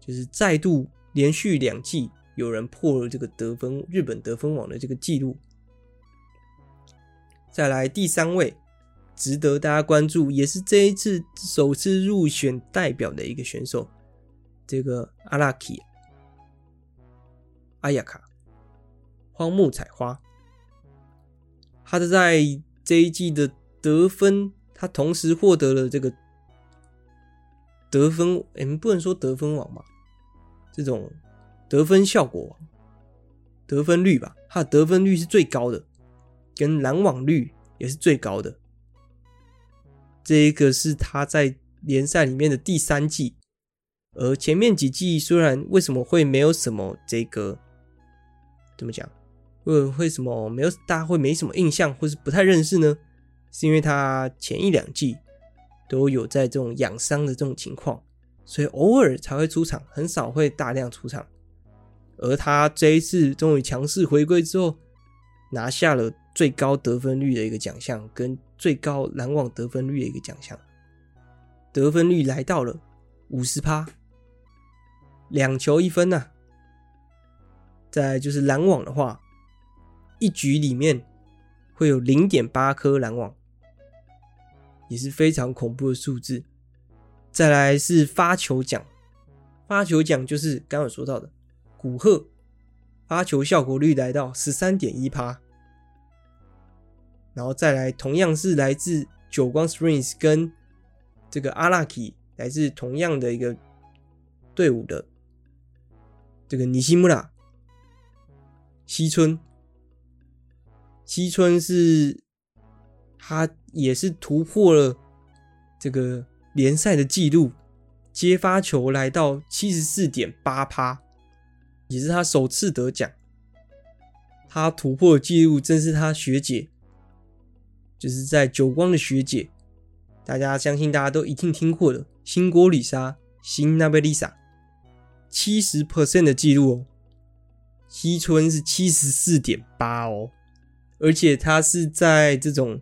就是再度连续两季。”有人破了这个得分日本得分王的这个记录。再来第三位，值得大家关注，也是这一次首次入选代表的一个选手，这个阿拉基阿亚卡荒木彩花，他的在这一季的得分，他同时获得了这个得分，哎，不能说得分王吧，这种。得分效果，得分率吧，他的得分率是最高的，跟拦网率也是最高的。这一个是他在联赛里面的第三季，而前面几季虽然为什么会没有什么这个怎么讲，为为什么没有大家会没什么印象或是不太认识呢？是因为他前一两季都有在这种养伤的这种情况，所以偶尔才会出场，很少会大量出场。而他这一次终于强势回归之后，拿下了最高得分率的一个奖项，跟最高拦网得分率的一个奖项，得分率来到了五十趴，两球一分呐、再就是拦网的话，一局里面会有零点八颗拦网，也是非常恐怖的数字。再来是发球奖，发球奖就是刚刚有说到的。古贺发球效果率来到十三点一趴，然后再来同样是来自久光 Springs 跟这个阿拉基来自同样的一个队伍的这个尼西穆拉西村，西村是他也是突破了这个联赛的记录，接发球来到七十四点八趴。也是他首次得奖，他突破的记录正是他学姐，就是在久光的学姐，大家相信大家都一定听过的新锅里沙新娜贝丽莎七十 percent 的记录哦，西村是七十四点八哦，而且他是在这种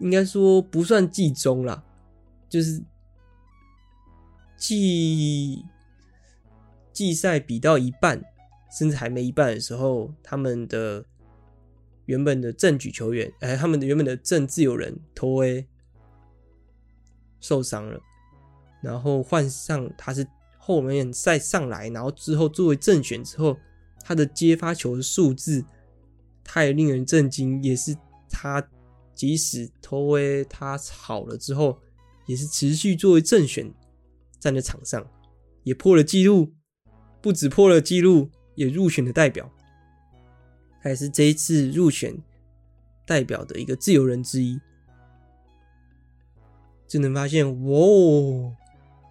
应该说不算季中啦，就是季。季赛比到一半，甚至还没一半的时候，他们的原本的正举球员，哎，他们的原本的正自由人托威受伤了，然后换上他是后面再上来，然后之后作为正选之后，他的接发球的数字太令人震惊，也是他即使托威他好了之后，也是持续作为正选站在场上，也破了纪录。不止破了纪录，也入选了代表，还是这一次入选代表的一个自由人之一。就能发现，哇哦，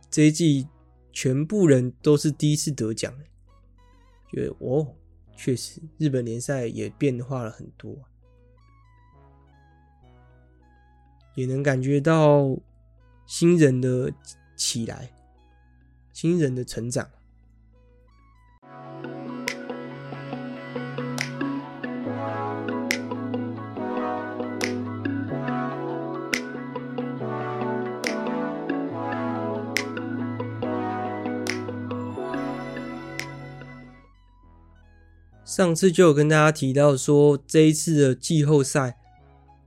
这一季全部人都是第一次得奖，觉得哦，确实日本联赛也变化了很多，也能感觉到新人的起来，新人的成长。上次就有跟大家提到说，这一次的季后赛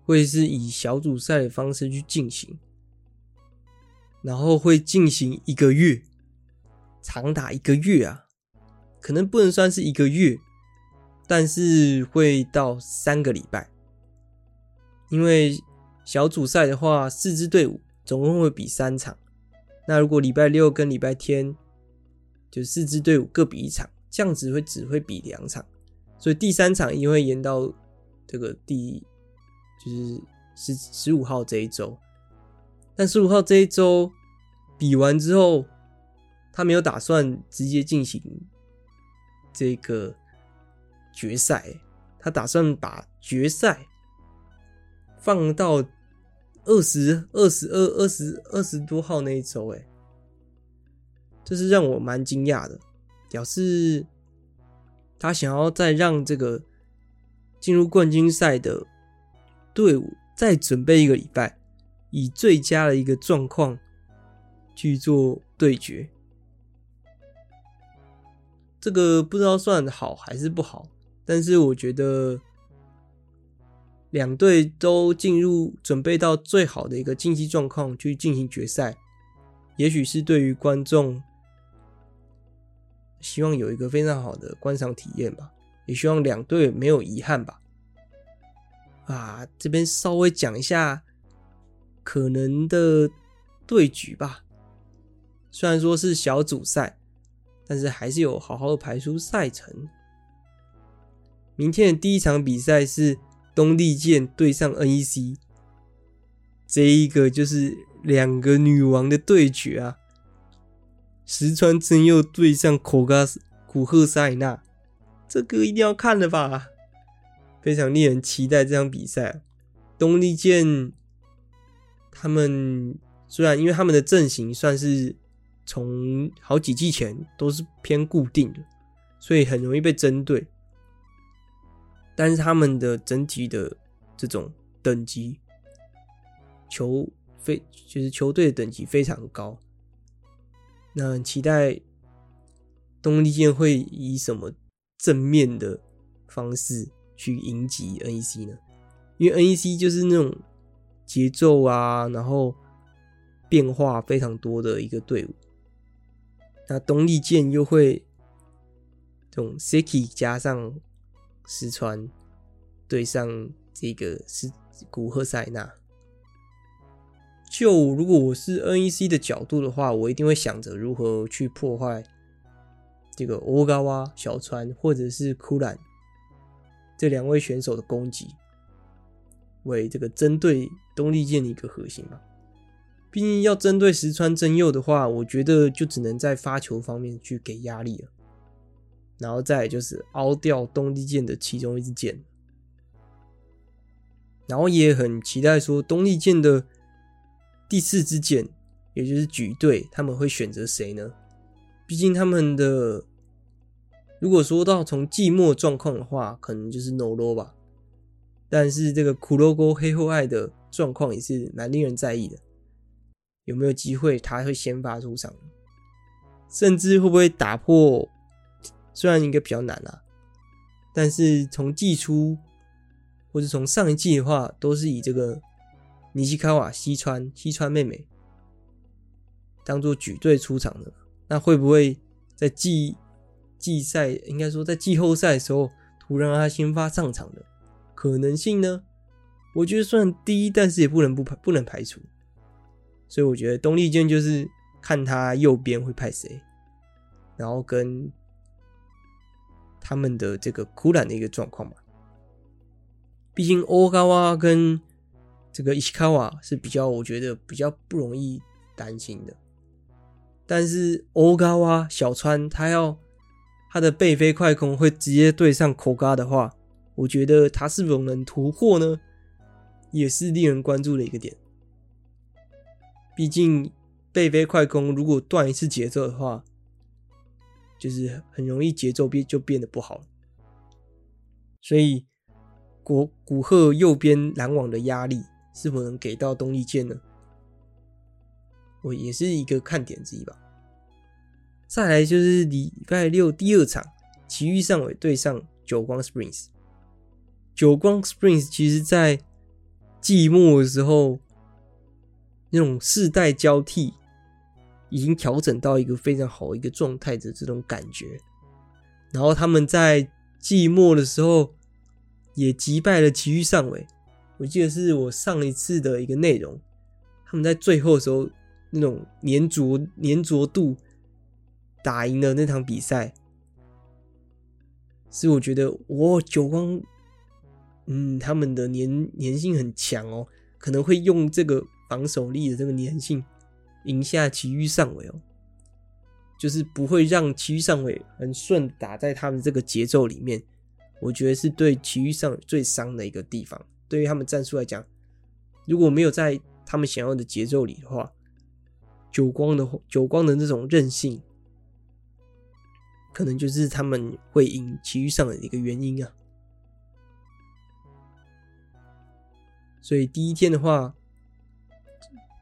会是以小组赛的方式去进行，然后会进行一个月，长达一个月啊，可能不能算是一个月，但是会到三个礼拜，因为小组赛的话，四支队伍总共会比三场，那如果礼拜六跟礼拜天，就四支队伍各比一场，这样子会只会比两场。所以第三场因为延到这个第就是十十五号这一周，但十五号这一周比完之后，他没有打算直接进行这个决赛，他打算把决赛放到二十二十二二十二十多号那一周，哎，这是让我蛮惊讶的，表示他想要再让这个进入冠军赛的队伍再准备一个礼拜，以最佳的一个状况去做对决。这个不知道算好还是不好，但是我觉得两队都进入准备到最好的一个竞技状况去进行决赛，也许是对于观众希望有一个非常好的观赏体验吧，也希望两队没有遗憾吧。啊，这边稍微讲一下可能的对局吧，虽然说是小组赛。但是还是有好好的排出赛程。明天的第一场比赛是东丽箭对上 NEC，这一个就是两个女王的对决啊！石川真佑对上古贺古贺塞纳，这个一定要看了吧？非常令人期待这场比赛。东丽健他们虽然因为他们的阵型算是。从好几季前都是偏固定的，所以很容易被针对。但是他们的整体的这种等级，球非就是球队的等级非常高。那很期待东丽箭会以什么正面的方式去迎击 NEC 呢？因为 NEC 就是那种节奏啊，然后变化非常多的一个队伍。那东丽箭又会这种 Seki 加上石川对上这个是古贺塞纳，就如果我是 NEC 的角度的话，我一定会想着如何去破坏这个欧高洼小川或者是库兰这两位选手的攻击，为这个针对东丽箭的一个核心吧。毕竟要针对石川真佑的话，我觉得就只能在发球方面去给压力了，然后再就是凹掉东丽箭的其中一支箭，然后也很期待说东丽箭的第四支箭，也就是举队，他们会选择谁呢？毕竟他们的如果说到从季末状况的话，可能就是 Noro 吧，但是这个苦萝沟黑后爱的状况也是蛮令人在意的。有没有机会他会先发出场，甚至会不会打破？虽然应该比较难啊，但是从季初或者从上一季的话，都是以这个尼西卡瓦西川西川妹妹当做举队出场的。那会不会在季季赛，应该说在季后赛的时候，突然让他先发上场的可能性呢？我觉得算低，但是也不能不排不能排除。所以我觉得东丽健就是看他右边会派谁，然后跟他们的这个库兰的一个状况嘛。毕竟欧高洼跟这个伊西卡瓦是比较，我觉得比较不容易担心的。但是欧高哇小川他要他的背飞快攻会直接对上口嘎的话，我觉得他是否能突破呢？也是令人关注的一个点。毕竟背飞快攻，如果断一次节奏的话，就是很容易节奏变就变得不好。所以，古古贺右边拦网的压力是否能给到东丽健呢？我也是一个看点之一吧。再来就是礼拜六第二场，埼玉上尾对上久光 Springs。久光 Springs 其实在季末的时候。那种世代交替已经调整到一个非常好一个状态的这种感觉，然后他们在季末的时候也击败了埼玉上尾，我记得是我上一次的一个内容，他们在最后的时候那种粘着粘着度打赢了那场比赛，是我觉得我九光嗯，他们的粘粘性很强哦，可能会用这个防守力的这个粘性赢下埼玉上尾哦，就是不会让埼玉上尾很顺打在他们这个节奏里面。我觉得是对埼玉上最伤的一个地方。对于他们战术来讲，如果没有在他们想要的节奏里的话，久光的久光的那种韧性，可能就是他们会赢其余上的一个原因啊。所以第一天的话，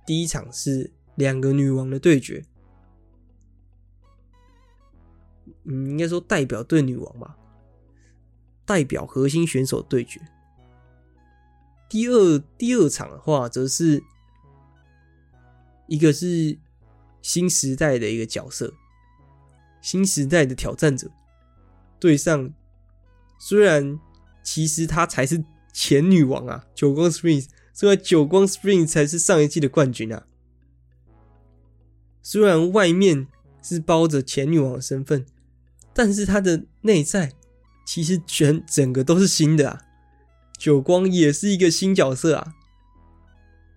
第一场是两个女王的对决，嗯，应该说代表对女王吧，代表核心选手对决。第二第二场的话，则是一个是新时代的一个角色，新时代的挑战者对上，虽然其实他才是。前女王啊，久光 Springs，虽然久光 Spring 才是上一季的冠军啊。虽然外面是包着前女王的身份，但是他的内在其实全整个都是新的啊。久光也是一个新角色啊。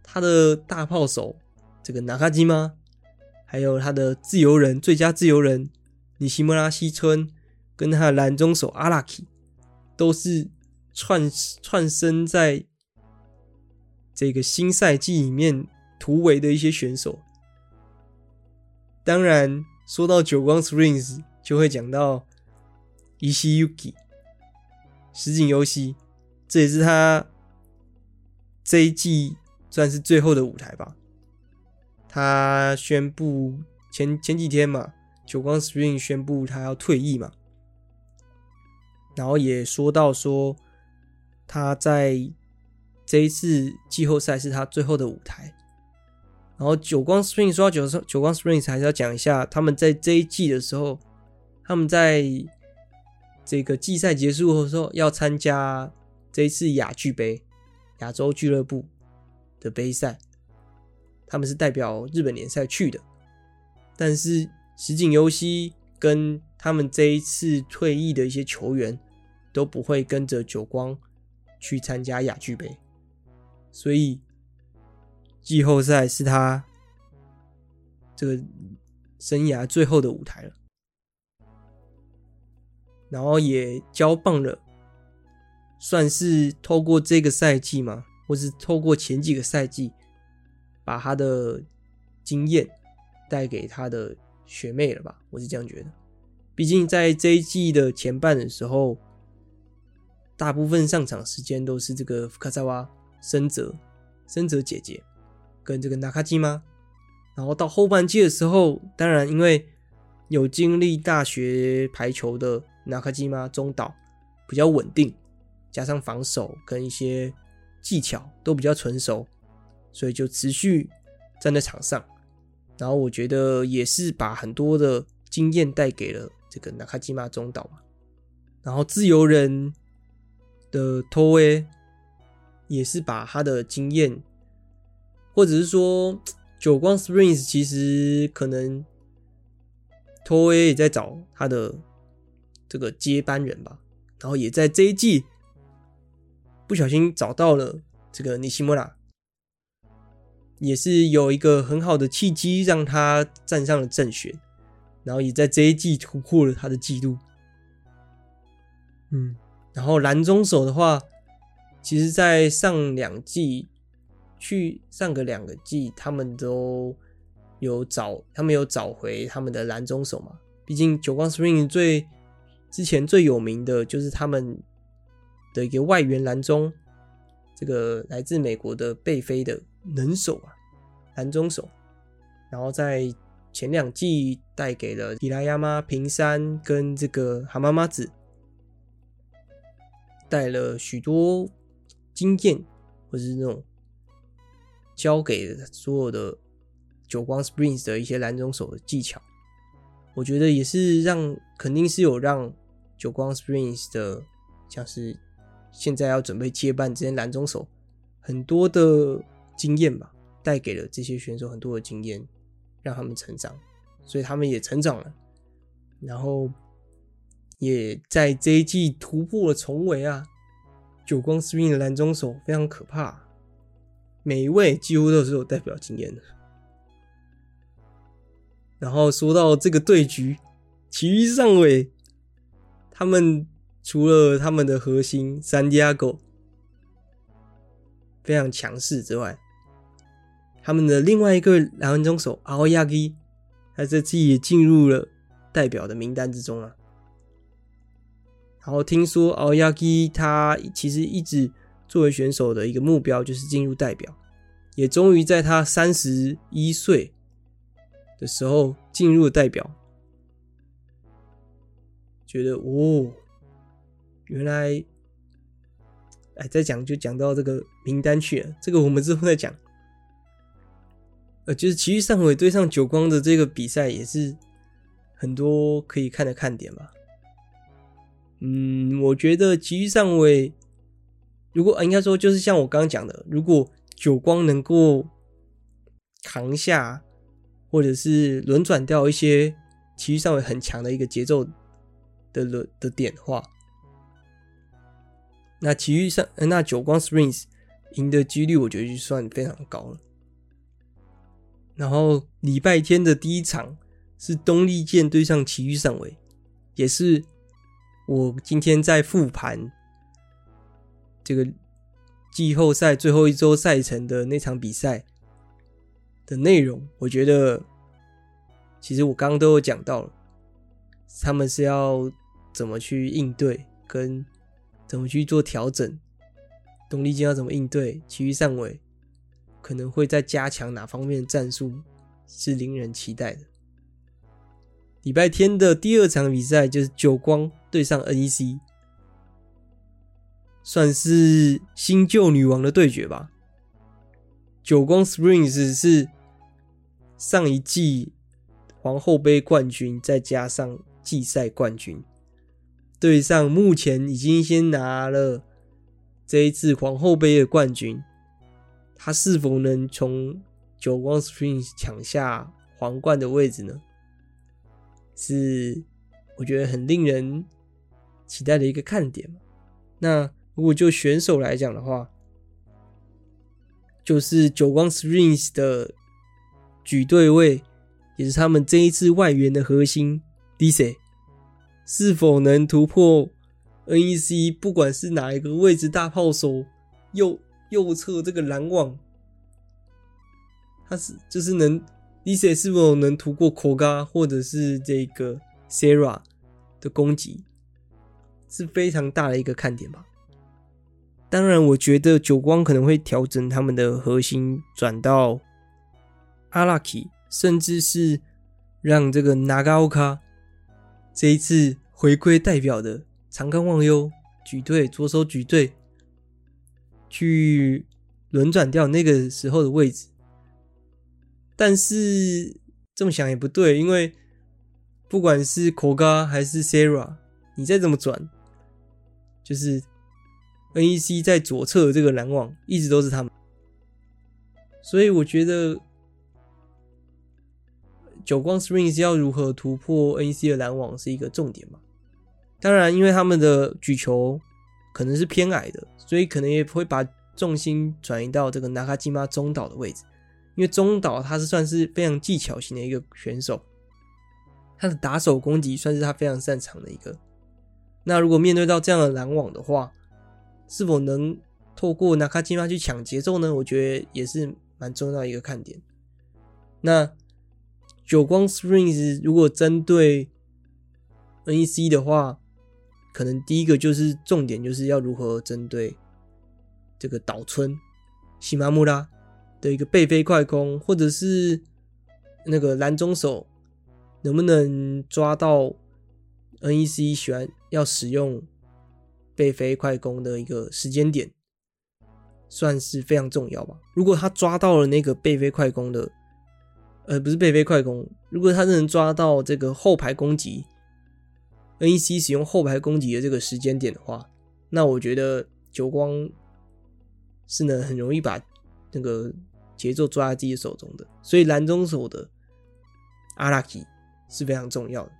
他的大炮手这个纳卡基吗，还有他的自由人最佳自由人尼西莫拉西村，跟他的蓝中手阿拉基都是。串串生在这个新赛季里面突围的一些选手，当然说到久光 Springs 就会讲到伊西 Yuki 石井优希，这也是他这一季算是最后的舞台吧。他宣布前前几天嘛，久光 Spring 宣布他要退役嘛，然后也说到说。他在这一次季后赛是他最后的舞台，然后久光 Spring 说到久久光 Spring 还是要讲一下，他们在这一季的时候，他们在这个季赛结束的时候要参加这一次亚俱杯亚洲俱乐部的杯赛，他们是代表日本联赛去的，但是石井优希跟他们这一次退役的一些球员都不会跟着久光。去参加亚俱杯，所以季后赛是他这个生涯最后的舞台了。然后也交棒了，算是透过这个赛季嘛，或是透过前几个赛季，把他的经验带给他的学妹了吧？我是这样觉得。毕竟在这一季的前半的时候。大部分上场时间都是这个福卡萨瓦森泽森泽姐姐跟这个纳卡基玛，然后到后半季的时候，当然因为有经历大学排球的纳卡基玛中岛比较稳定，加上防守跟一些技巧都比较纯熟，所以就持续站在场上。然后我觉得也是把很多的经验带给了这个纳卡基玛中岛嘛。然后自由人。的托威也是把他的经验，或者是说久光 Springs 其实可能托威也在找他的这个接班人吧，然后也在这一季不小心找到了这个尼西莫拉，也是有一个很好的契机让他站上了正选，然后也在这一季突破了他的纪录，嗯。然后蓝中手的话，其实，在上两季，去上个两个季，他们都有找，他们有找回他们的蓝中手嘛。毕竟久光 spring 最之前最有名的就是他们的一个外援蓝中，这个来自美国的贝菲的能手啊，蓝中手。然后在前两季带给了伊拉亚妈平山跟这个蛤妈妈子。带了许多经验，或者是那种教给所有的久光 Springs 的一些蓝中手的技巧，我觉得也是让肯定是有让久光 Springs 的像是现在要准备接班这些蓝中手很多的经验吧，带给了这些选手很多的经验，让他们成长，所以他们也成长了，然后。也在这一季突破了重围啊！久光 Spring 的蓝中手非常可怕，每一位几乎都是有代表经验的。然后说到这个对局，其余上尾他们除了他们的核心三 Diego 非常强势之外，他们的另外一个蓝中手 Aoyagi，他这次也进入了代表的名单之中啊。然后听说 Aoyagi 他其实一直作为选手的一个目标就是进入代表，也终于在他三十一岁的时候进入了代表。觉得哦，原来哎，再讲就讲到这个名单去了，这个我们之后再讲。呃，就是埼玉上尾对上久光的这个比赛，也是很多可以看的看点吧。嗯，我觉得埼玉上尾，如果应该说就是像我刚刚讲的，如果久光能够扛下，或者是轮转掉一些埼玉上尾很强的一个节奏的轮的点的话，那其余上那久光 Springs 赢的几率，我觉得就算非常高了。然后礼拜天的第一场是东丽箭对上埼玉上尾，也是我今天在复盘这个季后赛最后一周赛程的那场比赛的内容。我觉得其实我刚刚都有讲到了，他们是要怎么去应对，跟怎么去做调整。董丽箭要怎么应对其余上尾？可能会再加强哪方面的战术，是令人期待的。礼拜天的第二场比赛就是久光对上 NEC，算是新旧女王的对决吧。久光 Springs 是上一季皇后杯冠军，再加上季赛冠军，对上目前已经先拿了这一次皇后杯的冠军。他是否能从久光 Springs 抢下皇冠的位置呢？是我觉得很令人期待的一个看点。那如果就选手来讲的话，就是久光 Springs 的举队位，也是他们这一次外援的核心 Dise，是否能突破 NEC？不管是哪一个位置大炮手，右右侧这个拦网，他是就是能 Lisa 是否能突破 Koga 或者是这个 Sarah 的攻击，是非常大的一个看点吧。当然，我觉得久光可能会调整他们的核心转到 Araki，甚至是让这个 Nagaoka 这一次回归代表的长冈望悠举队左手举队。去轮转掉那个时候的位置，但是这么想也不对，因为不管是 Koga 还是 Sara，你再怎么转，就是 NEC 在左侧这个拦网一直都是他们，所以我觉得久光 Springs 要如何突破 NEC 的拦网是一个重点嘛。当然，因为他们的举球。可能是偏矮的，所以可能也会把重心转移到这个纳卡基玛中岛的位置。因为中岛他是算是非常技巧型的一个选手，他的打手攻击算是他非常擅长的一个。那如果面对到这样的拦网的话，是否能透过纳卡基玛去抢节奏呢？我觉得也是蛮重要一个看点。那久光 Springs 如果针对 NEC 的话，可能第一个就是重点，就是要如何针对这个岛村西马木拉的一个背飞快攻，或者是那个蓝中手能不能抓到 NEC 喜欢要使用背飞快攻的一个时间点，算是非常重要吧。如果他抓到了那个背飞快攻的，呃，不是背飞快攻，如果他能抓到这个后排攻击。NEC 使用后排攻击的这个时间点的话，那我觉得久光是能很容易把那个节奏抓在自己手中的，所以蓝中手的阿拉基是非常重要的。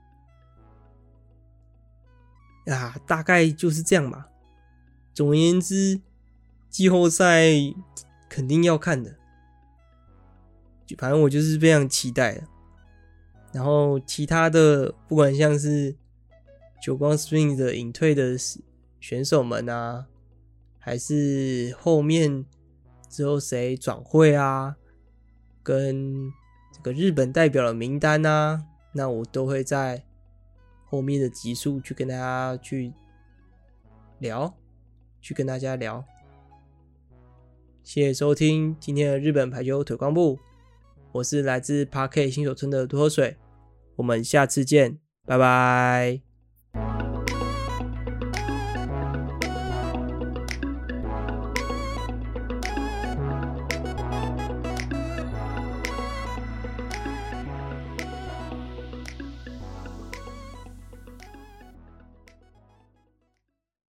啊，大概就是这样吧。总而言之，季后赛肯定要看的，反正我就是非常期待的。然后其他的，不管像是久光 Spring 的隐退的选手们啊，还是后面之后谁转会啊，跟这个日本代表的名单啊，那我都会在后面的集数去跟大家去聊，去跟大家聊。谢谢收听今天的日本排球推广部，我是来自 Park 新手村的多水，我们下次见，拜拜。